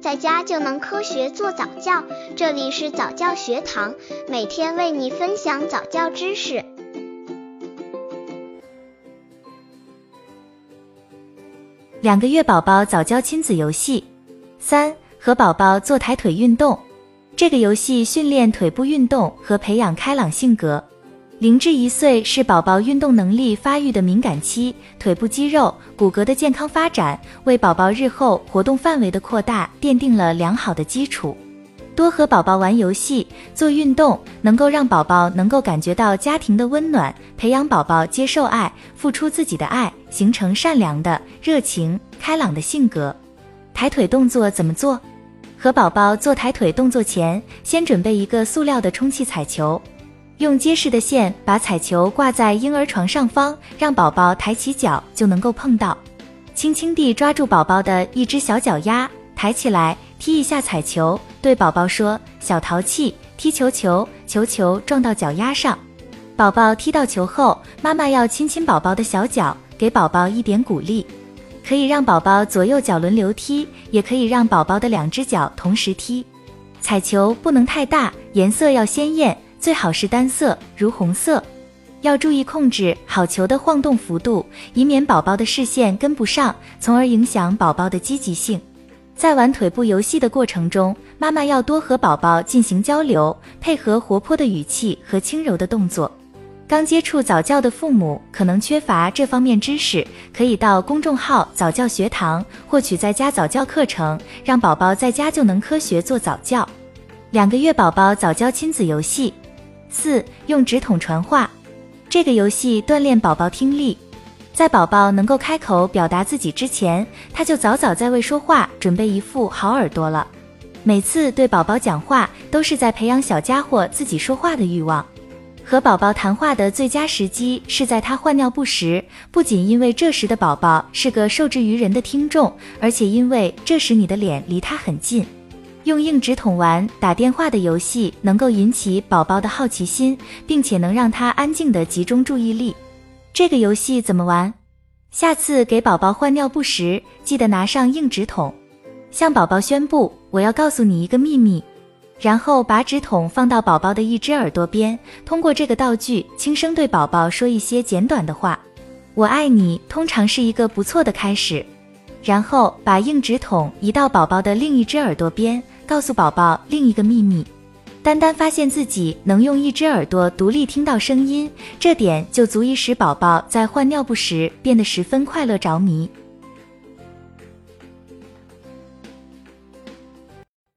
在家就能科学做早教。这里是早教学堂，每天为你分享早教知识。两个月宝宝早教亲子游戏三，和宝宝做抬腿运动。这个游戏训练腿部运动和培养开朗性格。零至一岁是宝宝运动能力发育的敏感期，腿部肌肉、骨骼的健康发展为宝宝日后活动范围的扩大奠定了良好的基础。多和宝宝玩游戏、做运动，能够让宝宝能够感觉到家庭的温暖，培养宝宝接受爱、付出自己的爱，形成善良的、热情、开朗的性格。抬腿动作怎么做？和宝宝做抬腿动作前，先准备一个塑料的充气彩球。用结实的线把彩球挂在婴儿床上方，让宝宝抬起脚就能够碰到。轻轻地抓住宝宝的一只小脚丫，抬起来踢一下彩球，对宝宝说：“小淘气，踢球球，球球撞到脚丫上。”宝宝踢到球后，妈妈要亲亲宝宝的小脚，给宝宝一点鼓励。可以让宝宝左右脚轮流踢，也可以让宝宝的两只脚同时踢。彩球不能太大，颜色要鲜艳。最好是单色，如红色。要注意控制好球的晃动幅度，以免宝宝的视线跟不上，从而影响宝宝的积极性。在玩腿部游戏的过程中，妈妈要多和宝宝进行交流，配合活泼的语气和轻柔的动作。刚接触早教的父母可能缺乏这方面知识，可以到公众号早教学堂获取在家早教课程，让宝宝在家就能科学做早教。两个月宝宝早教亲子游戏。四用纸筒传话，这个游戏锻炼宝宝听力，在宝宝能够开口表达自己之前，他就早早在为说话准备一副好耳朵了。每次对宝宝讲话，都是在培养小家伙自己说话的欲望。和宝宝谈话的最佳时机是在他换尿布时，不仅因为这时的宝宝是个受制于人的听众，而且因为这时你的脸离他很近。用硬纸筒玩打电话的游戏，能够引起宝宝的好奇心，并且能让他安静的集中注意力。这个游戏怎么玩？下次给宝宝换尿布时，记得拿上硬纸筒，向宝宝宣布：“我要告诉你一个秘密。”然后把纸筒放到宝宝的一只耳朵边，通过这个道具轻声对宝宝说一些简短的话：“我爱你。”通常是一个不错的开始。然后把硬纸筒移到宝宝的另一只耳朵边。告诉宝宝另一个秘密，单单发现自己能用一只耳朵独立听到声音，这点就足以使宝宝在换尿布时变得十分快乐着迷。